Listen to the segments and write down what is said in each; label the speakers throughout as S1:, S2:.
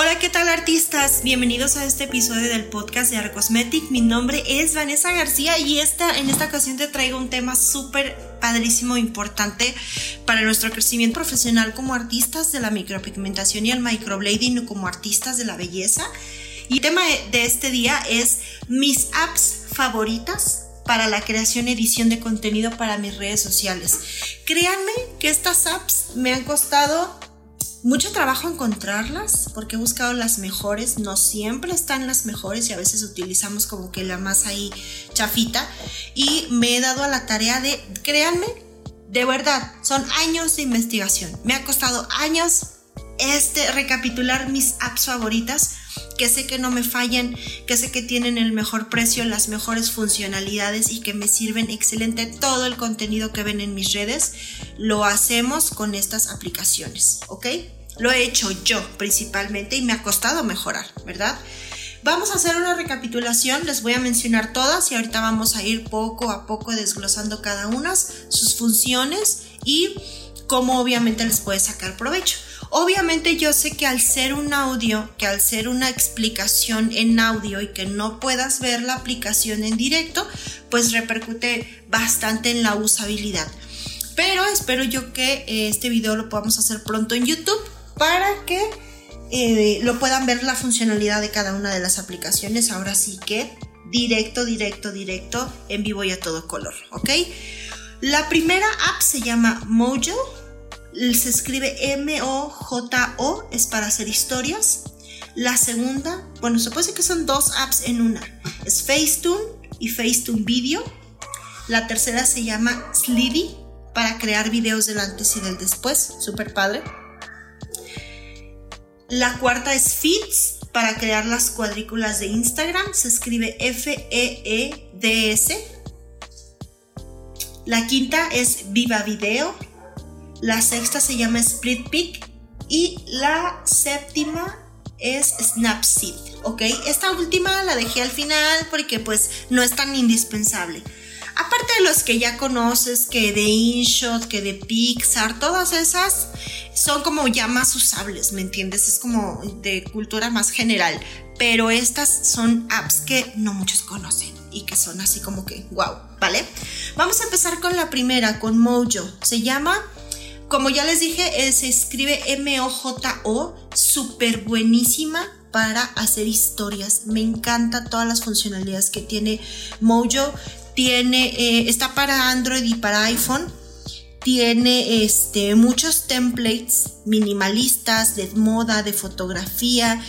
S1: Hola, ¿qué tal artistas? Bienvenidos a este episodio del podcast de Arcosmetic. Mi nombre es Vanessa García y esta, en esta ocasión te traigo un tema súper padrísimo, importante para nuestro crecimiento profesional como artistas de la micropigmentación y el microblading como artistas de la belleza. Y el tema de este día es mis apps favoritas para la creación y edición de contenido para mis redes sociales. Créanme que estas apps me han costado mucho trabajo encontrarlas porque he buscado las mejores, no siempre están las mejores y a veces utilizamos como que la más ahí chafita y me he dado a la tarea de, créanme, de verdad, son años de investigación, me ha costado años este recapitular mis apps favoritas que sé que no me fallan, que sé que tienen el mejor precio, las mejores funcionalidades y que me sirven excelente todo el contenido que ven en mis redes, lo hacemos con estas aplicaciones, ¿ok? Lo he hecho yo principalmente y me ha costado mejorar, ¿verdad? Vamos a hacer una recapitulación, les voy a mencionar todas y ahorita vamos a ir poco a poco desglosando cada una, sus funciones y cómo obviamente les puede sacar provecho. Obviamente yo sé que al ser un audio, que al ser una explicación en audio y que no puedas ver la aplicación en directo, pues repercute bastante en la usabilidad. Pero espero yo que eh, este video lo podamos hacer pronto en YouTube para que eh, lo puedan ver la funcionalidad de cada una de las aplicaciones. Ahora sí que directo, directo, directo, en vivo y a todo color, ¿ok? La primera app se llama Mojo se escribe M-O-J-O, es para hacer historias. La segunda, bueno, se puede decir que son dos apps en una. Es Facetune y Facetune Video. La tercera se llama Slidey para crear videos del antes y del después. Súper padre. La cuarta es Feeds para crear las cuadrículas de Instagram. Se escribe F-E-E-D-S. La quinta es Viva Video la sexta se llama Split Peak y la séptima es Snapseed, ¿ok? Esta última la dejé al final porque pues no es tan indispensable. Aparte de los que ya conoces, que de InShot, que de Pixar, todas esas son como ya más usables, ¿me entiendes? Es como de cultura más general. Pero estas son apps que no muchos conocen y que son así como que, wow, ¿vale? Vamos a empezar con la primera, con Mojo. Se llama como ya les dije, se escribe M-O-J-O, súper buenísima para hacer historias. Me encanta todas las funcionalidades que tiene Mojo. Tiene, eh, está para Android y para iPhone. Tiene este, muchos templates minimalistas de moda, de fotografía,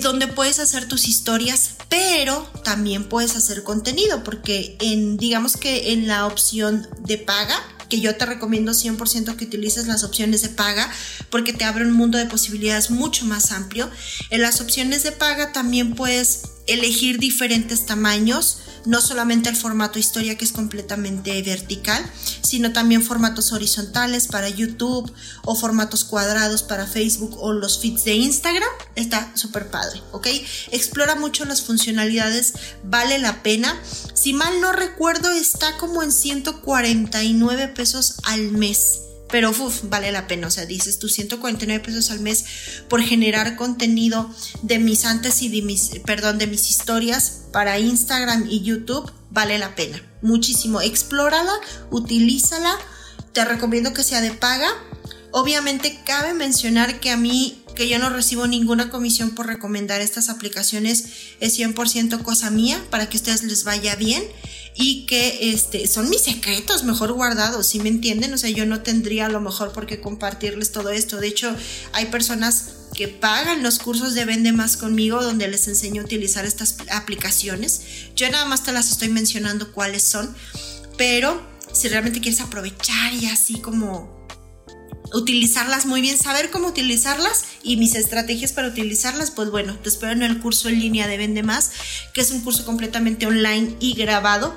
S1: donde puedes hacer tus historias, pero también puedes hacer contenido, porque en, digamos que en la opción de paga, que yo te recomiendo 100% que utilices las opciones de paga porque te abre un mundo de posibilidades mucho más amplio. En las opciones de paga también puedes elegir diferentes tamaños no solamente el formato historia que es completamente vertical, sino también formatos horizontales para YouTube o formatos cuadrados para Facebook o los feeds de Instagram. Está súper padre, ¿ok? Explora mucho las funcionalidades, vale la pena. Si mal no recuerdo, está como en 149 pesos al mes pero uf, vale la pena. O sea, dices tus 149 pesos al mes por generar contenido de mis antes y de mis, perdón, de mis historias para Instagram y YouTube, vale la pena. Muchísimo. Explórala, utilízala. Te recomiendo que sea de paga. Obviamente cabe mencionar que a mí, que yo no recibo ninguna comisión por recomendar estas aplicaciones, es 100% cosa mía para que a ustedes les vaya bien y que este, son mis secretos mejor guardados, ¿sí me entienden? O sea, yo no tendría a lo mejor por qué compartirles todo esto. De hecho, hay personas que pagan los cursos de Vende Más conmigo donde les enseño a utilizar estas aplicaciones. Yo nada más te las estoy mencionando cuáles son, pero si realmente quieres aprovechar y así como utilizarlas muy bien, saber cómo utilizarlas y mis estrategias para utilizarlas, pues bueno, te espero en el curso en línea de Vende Más, que es un curso completamente online y grabado.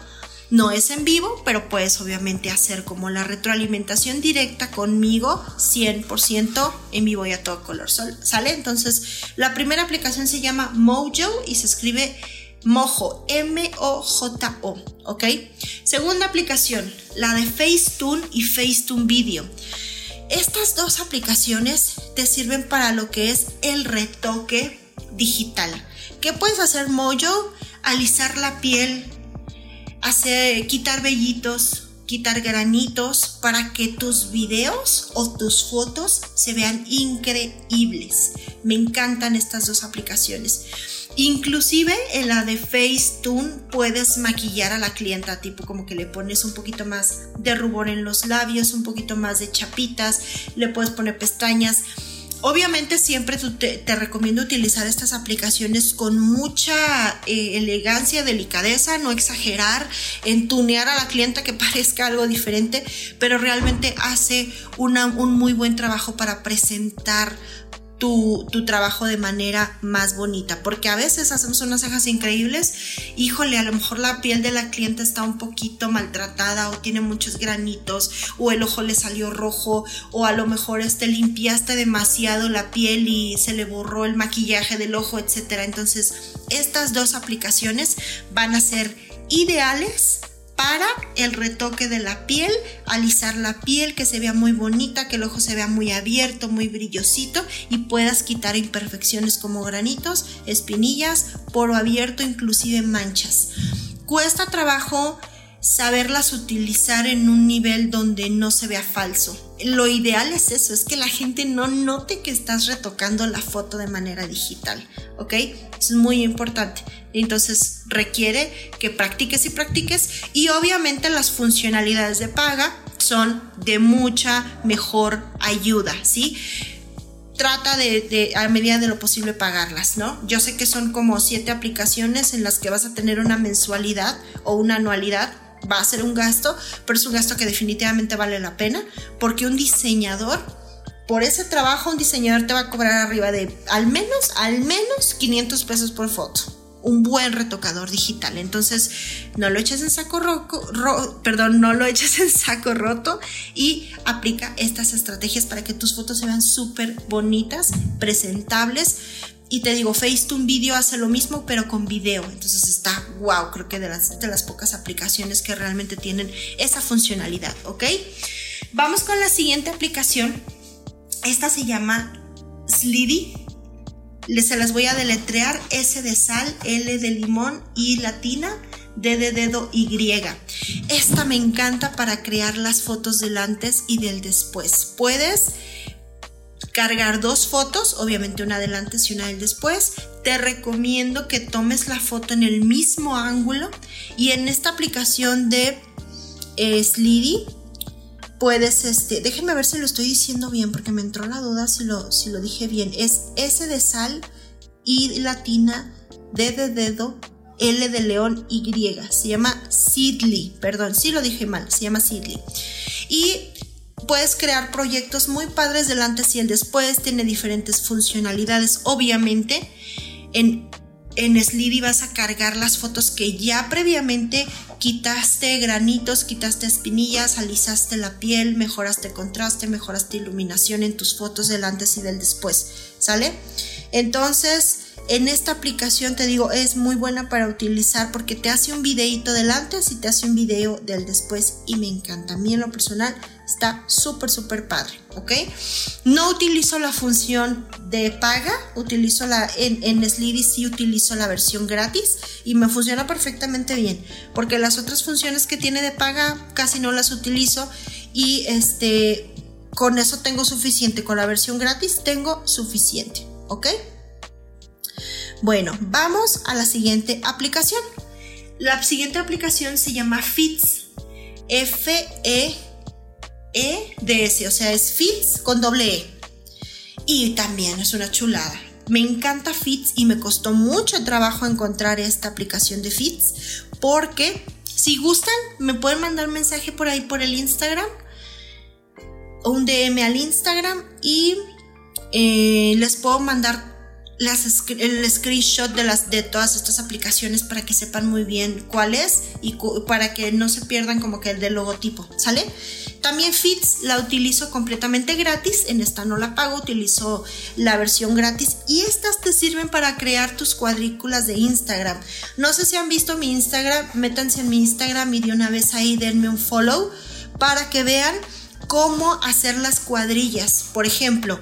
S1: No es en vivo, pero puedes obviamente hacer como la retroalimentación directa conmigo, 100% en vivo y a todo color. ¿Sale? Entonces, la primera aplicación se llama Mojo y se escribe Mojo, M-O-J-O, ¿ok? Segunda aplicación, la de Facetune y Facetune Video. Estas dos aplicaciones te sirven para lo que es el retoque digital. ¿Qué puedes hacer, Mojo? Alisar la piel, hacer, quitar vellitos, quitar granitos para que tus videos o tus fotos se vean increíbles. Me encantan estas dos aplicaciones. Inclusive en la de Facetune puedes maquillar a la clienta, tipo como que le pones un poquito más de rubor en los labios, un poquito más de chapitas, le puedes poner pestañas. Obviamente siempre te, recomiendo utilizar estas aplicaciones con mucha eh, elegancia, delicadeza, no exagerar, entunear a la clienta que parezca algo diferente, pero realmente hace un muy buen trabajo para presentar tu, trabajo de manera más bonita, porque a veces hacemos unas cejas increíbles, híjole, a lo mejor la piel de la cliente está un poquito maltratada o tiene muchos granitos o el ojo le salió rojo o a lo mejor este limpiaste demasiado la piel y se le borró el maquillaje del ojo, etcétera. Entonces, estas dos aplicaciones van a ser ideales para el retoque de la piel, alisar la piel, que se vea muy bonita, que el ojo se vea muy abierto, muy brillosito y puedas quitar imperfecciones como granitos, espinillas, poro abierto, inclusive manchas. Cuesta trabajo saberlas utilizar en un nivel donde no se vea falso. Lo ideal es eso, es que la gente no note que estás retocando la foto de manera digital, ¿ok? es muy importante. Entonces requiere que practiques y practiques y obviamente las funcionalidades de paga son de mucha mejor ayuda, ¿sí? trata de, de, a medida de lo posible pagarlas, ¿no? Yo sé que son como siete aplicaciones en las que vas a tener una mensualidad o una anualidad va a ser un gasto, pero es un gasto que definitivamente vale la pena porque un diseñador, por ese trabajo, un diseñador te va a cobrar arriba de al menos, al menos 500 pesos por foto. Un buen retocador digital. Entonces, no lo eches en saco roto, perdón, no lo eches en saco roto y aplica estas estrategias para que tus fotos se vean súper bonitas, presentables y te digo, Facetune Video hace lo mismo, pero con video. Entonces está wow, creo que de las, de las pocas aplicaciones que realmente tienen esa funcionalidad, ¿ok? Vamos con la siguiente aplicación. Esta se llama Slidy. Se las voy a deletrear S de sal, L de limón, y latina, D de dedo, Y. Esta me encanta para crear las fotos del antes y del después. Puedes cargar dos fotos, obviamente una del antes y una del después. Te recomiendo que tomes la foto en el mismo ángulo y en esta aplicación de eh, puedes, este, déjenme ver si lo estoy diciendo bien porque me entró la duda si lo, si lo dije bien. Es S de sal, I latina, D de dedo, L de león, Y. Se llama Seedly, perdón, sí lo dije mal, se llama Seedly. Y puedes crear proyectos muy padres del antes y el después, tiene diferentes funcionalidades. Obviamente, en, en Slidy vas a cargar las fotos que ya previamente quitaste granitos, quitaste espinillas, alisaste la piel, mejoraste contraste, mejoraste iluminación en tus fotos del antes y del después, ¿sale? Entonces, en esta aplicación te digo, es muy buena para utilizar porque te hace un videito del antes y te hace un video del después y me encanta. A mí en lo personal está súper, súper padre, ¿ok? No utilizo la función de paga, utilizo la, en, en Slidy sí utilizo la versión gratis y me funciona perfectamente bien porque las otras funciones que tiene de paga casi no las utilizo y este, con eso tengo suficiente, con la versión gratis tengo suficiente, ¿ok? Bueno, vamos a la siguiente aplicación. La siguiente aplicación se llama Fits. F-E-E-D-S, o sea, es Fits con doble E. Y también es una chulada. Me encanta Fits y me costó mucho trabajo encontrar esta aplicación de Fits porque si gustan me pueden mandar mensaje por ahí por el Instagram un DM al Instagram y eh, les puedo mandar el screenshot de, las, de todas estas aplicaciones para que sepan muy bien cuál es y para que no se pierdan como que el del logotipo, ¿sale? También Fits la utilizo completamente gratis, en esta no la pago, utilizo la versión gratis y estas te sirven para crear tus cuadrículas de Instagram. No sé si han visto mi Instagram, métanse en mi Instagram y de una vez ahí denme un follow para que vean cómo hacer las cuadrillas. Por ejemplo,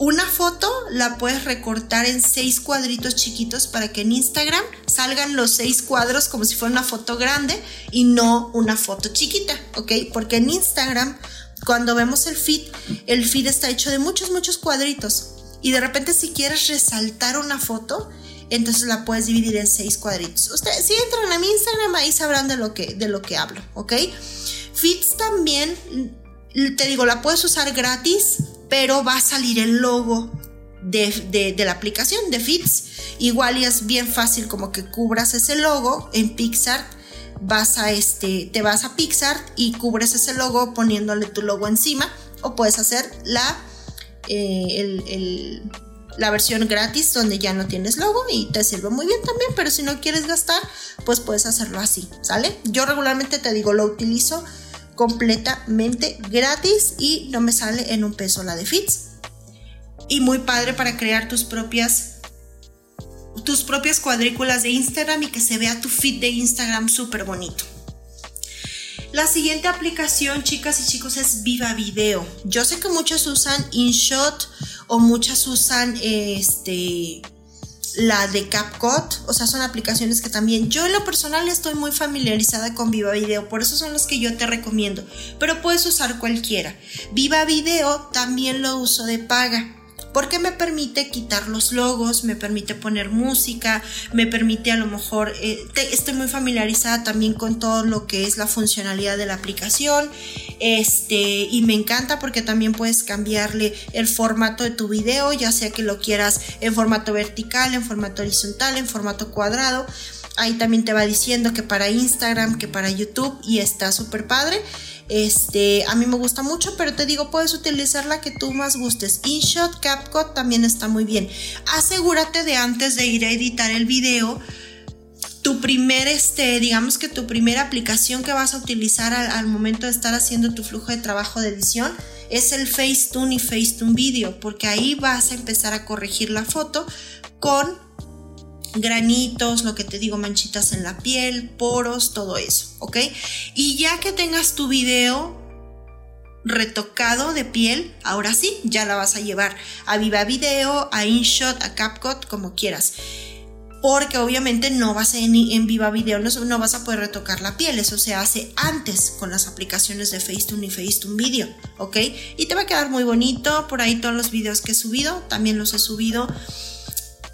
S1: una foto la puedes recortar en seis cuadritos chiquitos para que en Instagram salgan los seis cuadros como si fuera una foto grande y no una foto chiquita, ¿ok? Porque en Instagram, cuando vemos el feed, el feed está hecho de muchos, muchos cuadritos. Y de repente si quieres resaltar una foto, entonces la puedes dividir en seis cuadritos. Ustedes si entran a mi Instagram ahí sabrán de lo que, de lo que hablo, ¿ok? Feeds también, te digo, la puedes usar gratis pero va a salir el logo de, la aplicación de Fits. Igual y es bien fácil como que cubras ese logo en Pixar. Vas a este, te vas a Pixar y cubres ese logo poniéndole tu logo encima. O puedes hacer la, eh, la versión gratis donde ya no tienes logo y te sirve muy bien también. Pero si no quieres gastar, pues puedes hacerlo así, ¿sale? Yo regularmente te digo, lo utilizo completamente gratis y no me sale en un peso la de Fits. Y muy padre para crear tus propias tus propias cuadrículas de Instagram y que se vea tu feed de Instagram súper bonito. La siguiente aplicación, chicas y chicos, es Viva Video. Yo sé que muchos usan InShot o muchas usan este la de CapCut, o sea, son aplicaciones que también yo en lo personal estoy muy familiarizada con Viva Video, por eso son las que yo te recomiendo, pero puedes usar cualquiera. Viva Video también lo uso de paga porque me permite quitar los logos, me permite poner música, me permite a lo mejor, eh, estoy muy familiarizada también con todo lo que es la funcionalidad de la aplicación, este, y me encanta porque también puedes cambiarle el formato de tu video, ya sea que lo quieras en formato vertical, en formato horizontal, en formato cuadrado. Ahí también te va diciendo que para Instagram, que para YouTube y está súper padre. Este, a mí me gusta mucho, pero te digo, puedes utilizar la que tú más gustes. InShot, CapCut también está muy bien. Asegúrate de antes de ir a editar el video, tu primer, este, digamos que tu primera aplicación que vas a utilizar al, momento de estar haciendo tu flujo de trabajo de edición es el Facetune y Facetune Video, porque ahí vas a empezar a corregir la foto con granitos, lo que te digo, manchitas en la piel, poros, todo eso, ¿ok? Y ya que tengas tu video retocado de piel, ahora sí, ya la vas a llevar a Viva Video, a InShot, a CapCut, como quieras. Porque obviamente no vas a en, en Viva Video, no, no, vas a poder retocar la piel, eso se hace antes con las aplicaciones de Facetune y Facetune Video, ¿ok? Y te va a quedar muy bonito, por ahí todos los videos que he subido, también los he subido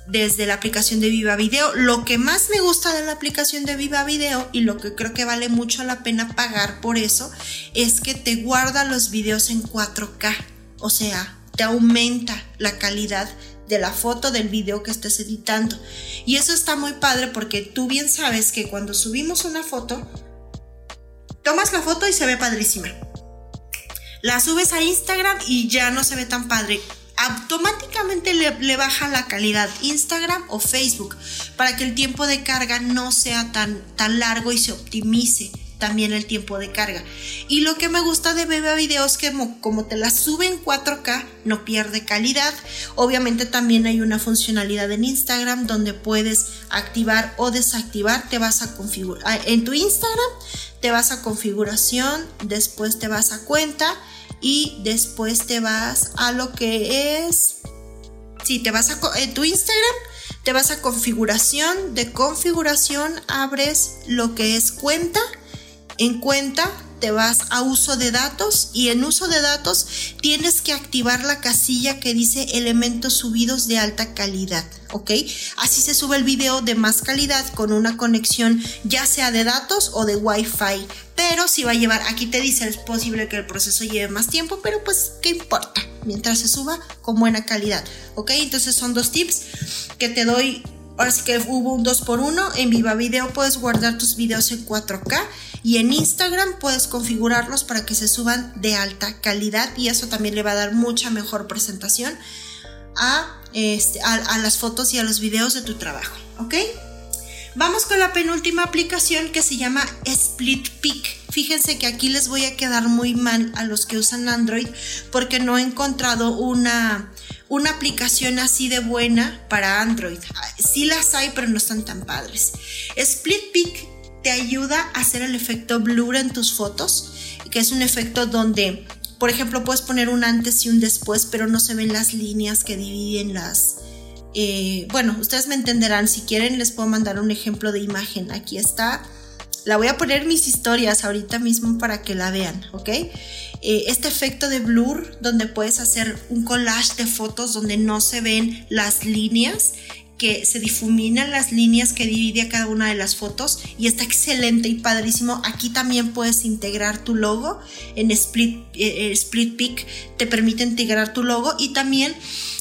S1: desde la aplicación de Viva Video. Lo que más me gusta de la aplicación de Viva Video y lo que creo que vale mucho la pena pagar por eso es que te guarda los videos en 4K. O sea, te aumenta la calidad de la foto del video que estés editando. Y eso está muy padre porque tú bien sabes que cuando subimos una foto, tomas la foto y se ve padrísima. La subes a Instagram y ya no se ve tan padre automáticamente le, baja la calidad Instagram o Facebook para que el tiempo de carga no sea tan, tan largo y se optimice también el tiempo de carga. Y lo que me gusta de Beba Videos es que como, te la sube en 4K, no pierde calidad. Obviamente también hay una funcionalidad en Instagram donde puedes activar o desactivar. Te vas a configurar en tu Instagram, te vas a configuración, después te vas a cuenta y después te vas a lo que es, si te vas a tu Instagram, te vas a configuración, de configuración abres lo que es cuenta, en cuenta te vas a uso de datos y en uso de datos tienes que activar la casilla que dice elementos subidos de alta calidad, ¿ok? Así se sube el video de más calidad con una conexión ya sea de datos o de Wi-Fi. Pero si va a llevar, aquí te dice, es posible que el proceso lleve más tiempo, pero pues, ¿qué importa? Mientras se suba con buena calidad, ¿ok? Entonces son dos tips que te doy Ahora sí que hubo un 2x1. En Viva Video puedes guardar tus videos en 4K y en Instagram puedes configurarlos para que se suban de alta calidad y eso también le va a dar mucha mejor presentación a, este, a, las fotos y a los videos de tu trabajo, ¿ok? Vamos con la penúltima aplicación que se llama Split Pick. Fíjense que aquí les voy a quedar muy mal a los que usan Android porque no he encontrado una, una aplicación así de buena para Android. Sí las hay, pero no están tan padres. Split Pick te ayuda a hacer el efecto blur en tus fotos, que es un efecto donde, por ejemplo, puedes poner un antes y un después, pero no se ven las líneas que dividen las, eh, bueno, ustedes me entenderán, si quieren les puedo mandar un ejemplo de imagen. Aquí está. La voy a poner mis historias ahorita mismo para que la vean, ¿ok? Eh, este efecto de blur donde puedes hacer un collage de fotos donde no se ven las líneas que se difuminan las líneas que divide a cada una de las fotos y está excelente y padrísimo. Aquí también puedes integrar tu logo en Split, eh, Split Pick, te permite integrar tu logo y también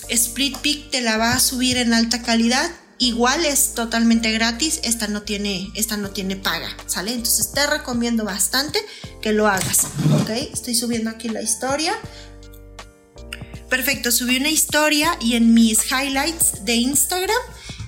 S1: Split Pick te la va a subir en alta calidad. Igual es totalmente gratis, esta no tiene, esta no tiene paga, ¿sale? Entonces te recomiendo bastante que lo hagas, ¿ok? Estoy subiendo aquí la historia. Perfecto, subí una historia y en mis highlights de Instagram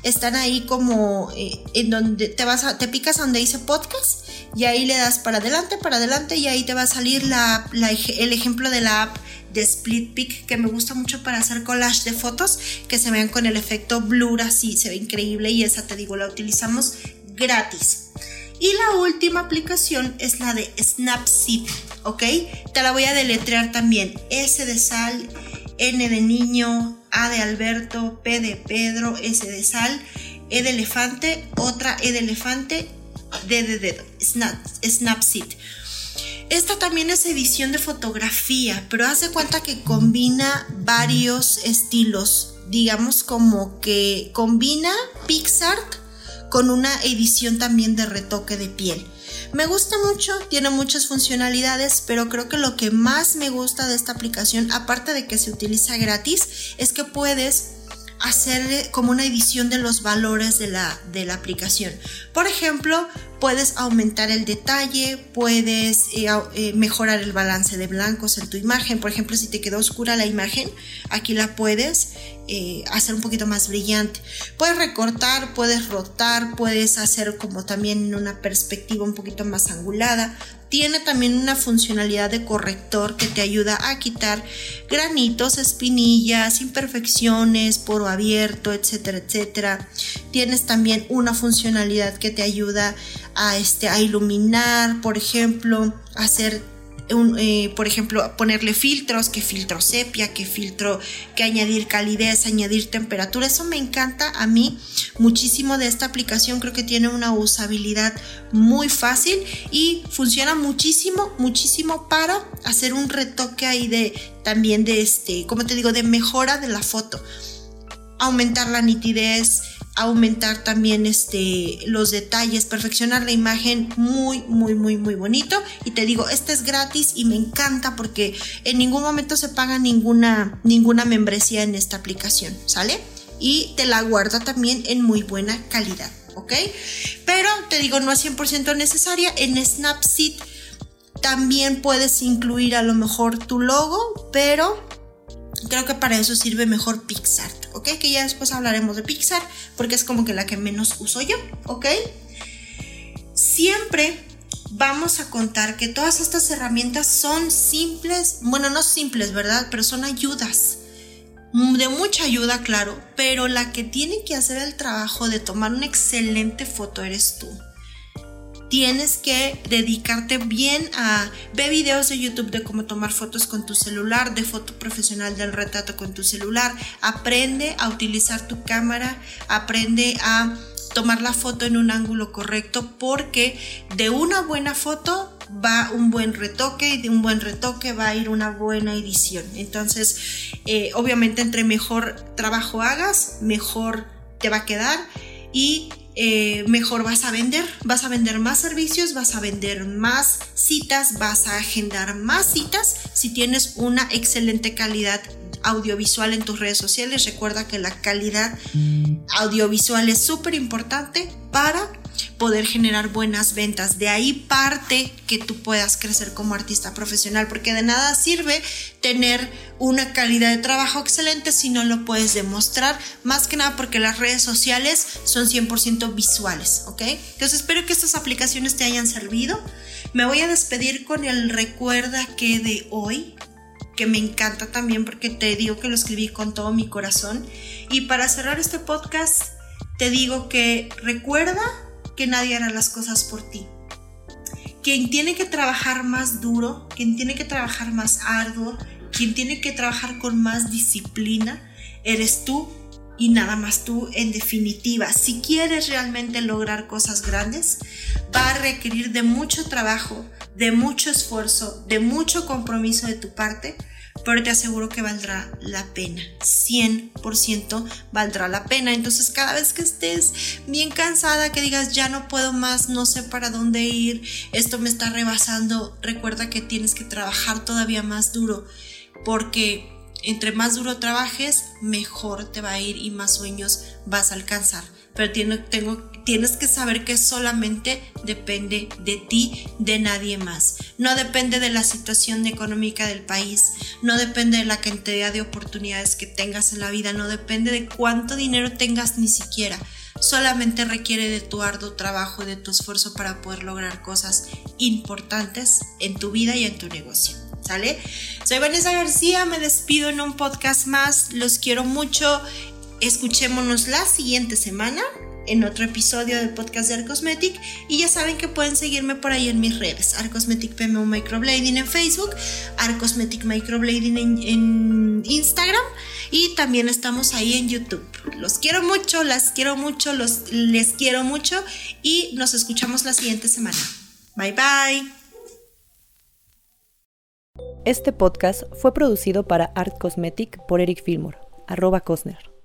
S1: están ahí como eh, en donde te vas te picas donde dice podcast y ahí le das para adelante, para adelante y ahí te va a salir la, el ejemplo de la app de Split Pick que me gusta mucho para hacer collage de fotos que se vean con el efecto blur así, se ve increíble y esa te digo la utilizamos gratis. Y la última aplicación es la de Snapseed, ¿ok? Te la voy a deletrear también. S de sal, N de niño, A de Alberto, P de Pedro, S de sal, E de elefante, otra E de elefante, Snap, Snapseed. Esta también es edición de fotografía, pero hace cuenta que combina varios estilos. Digamos como que combina PixArt con una edición también de retoque de piel. Me gusta mucho, tiene muchas funcionalidades, pero creo que lo que más me gusta de esta aplicación, aparte de que se utiliza gratis, es que puedes hacer como una edición de los valores de la, de la aplicación. Por ejemplo, puedes aumentar el detalle, puedes eh, eh, mejorar el balance de blancos en tu imagen. Por ejemplo, si te quedó oscura la imagen, aquí la puedes eh, hacer un poquito más brillante. Puedes recortar, puedes rotar, puedes hacer como también una perspectiva un poquito más angulada. Tiene también una funcionalidad de corrector que te ayuda a quitar granitos, espinillas, imperfecciones, poro abierto, etcétera, etcétera. Tienes también una funcionalidad que te ayuda a, este, a iluminar, por ejemplo, hacer eh, por ejemplo, ponerle filtros, que filtro sepia, que filtro, que añadir calidez, añadir temperatura. Eso me encanta a mí muchísimo de esta aplicación. Creo que tiene una usabilidad muy fácil y funciona muchísimo, muchísimo para hacer un retoque ahí de también de este, como te digo, de mejora de la foto. Aumentar la nitidez, aumentar también este, los detalles, perfeccionar la imagen muy, muy, muy, muy bonito. Y te digo, este es gratis y me encanta porque en ningún momento se paga ninguna, ninguna membresía en esta aplicación, ¿sale? Y te la guarda también en muy buena calidad, ¿ok? Pero te digo, no es 100% necesaria. En Snapseed también puedes incluir a lo mejor tu logo, pero Creo que para eso sirve mejor PixArt, ¿ok? Que ya después hablaremos de Pixar porque es como que la que menos uso yo, ¿ok? Siempre vamos a contar que todas estas herramientas son simples, bueno, no simples, ¿verdad? Pero son ayudas. De mucha ayuda, claro, pero la que tiene que hacer el trabajo de tomar una excelente foto eres tú tienes que dedicarte bien a ver videos de YouTube de cómo tomar fotos con tu celular, de foto profesional del retrato con tu celular, aprende a utilizar tu cámara, aprende a tomar la foto en un ángulo correcto porque de una buena foto va un buen retoque y de un buen retoque va a ir una buena edición. Entonces, eh, obviamente entre mejor trabajo hagas, mejor te va a quedar y eh, mejor vas a vender, vas a vender más servicios, vas a vender más citas, vas a agendar más citas si tienes una excelente calidad audiovisual en tus redes sociales. Recuerda que la calidad audiovisual es súper importante para poder generar buenas ventas. De ahí parte que tú puedas crecer como artista profesional, porque de nada sirve tener una calidad de trabajo excelente si no lo puedes demostrar, más que nada porque las redes sociales son 100% visuales, ¿ok? Entonces espero que estas aplicaciones te hayan servido. Me voy a despedir con el recuerda que de hoy, que me encanta también porque te digo que lo escribí con todo mi corazón. Y para cerrar este podcast, te digo que recuerda que nadie hará las cosas por ti. Quien tiene que trabajar más duro, quien tiene que trabajar más arduo, quien tiene que trabajar con más disciplina, eres tú y nada más tú en definitiva. Si quieres realmente lograr cosas grandes, va a requerir de mucho trabajo, de mucho esfuerzo, de mucho compromiso de tu parte, pero te aseguro que valdrá la pena. 100% valdrá la pena. Entonces cada vez que estés bien cansada, que digas ya no puedo más, no sé para dónde ir, esto me está rebasando, recuerda que tienes que trabajar todavía más duro porque entre más duro trabajes, mejor te va a ir y más sueños vas a alcanzar. Pero tengo, tienes que saber que solamente depende de ti, de nadie más. No depende de la situación económica del país, no depende de la cantidad de oportunidades que tengas en la vida, no depende de cuánto dinero tengas ni siquiera. Solamente requiere de tu arduo trabajo y de tu esfuerzo para poder lograr cosas importantes en tu vida y en tu negocio. ¿sale? Soy Vanessa García, me despido en un podcast más, los quiero mucho, escuchémonos la siguiente semana en otro episodio del podcast de Arcosmetic. Y ya saben que pueden seguirme por ahí en mis redes Arcosmetic PMO Microblading en Facebook Arcosmetic Microblading en, en, Instagram y también estamos ahí en YouTube. Los quiero mucho, las quiero mucho los, les quiero mucho y nos escuchamos la siguiente semana. Bye bye.
S2: Este podcast fue producido para Art Cosmetic por Eric Fillmore, arroba Cosner.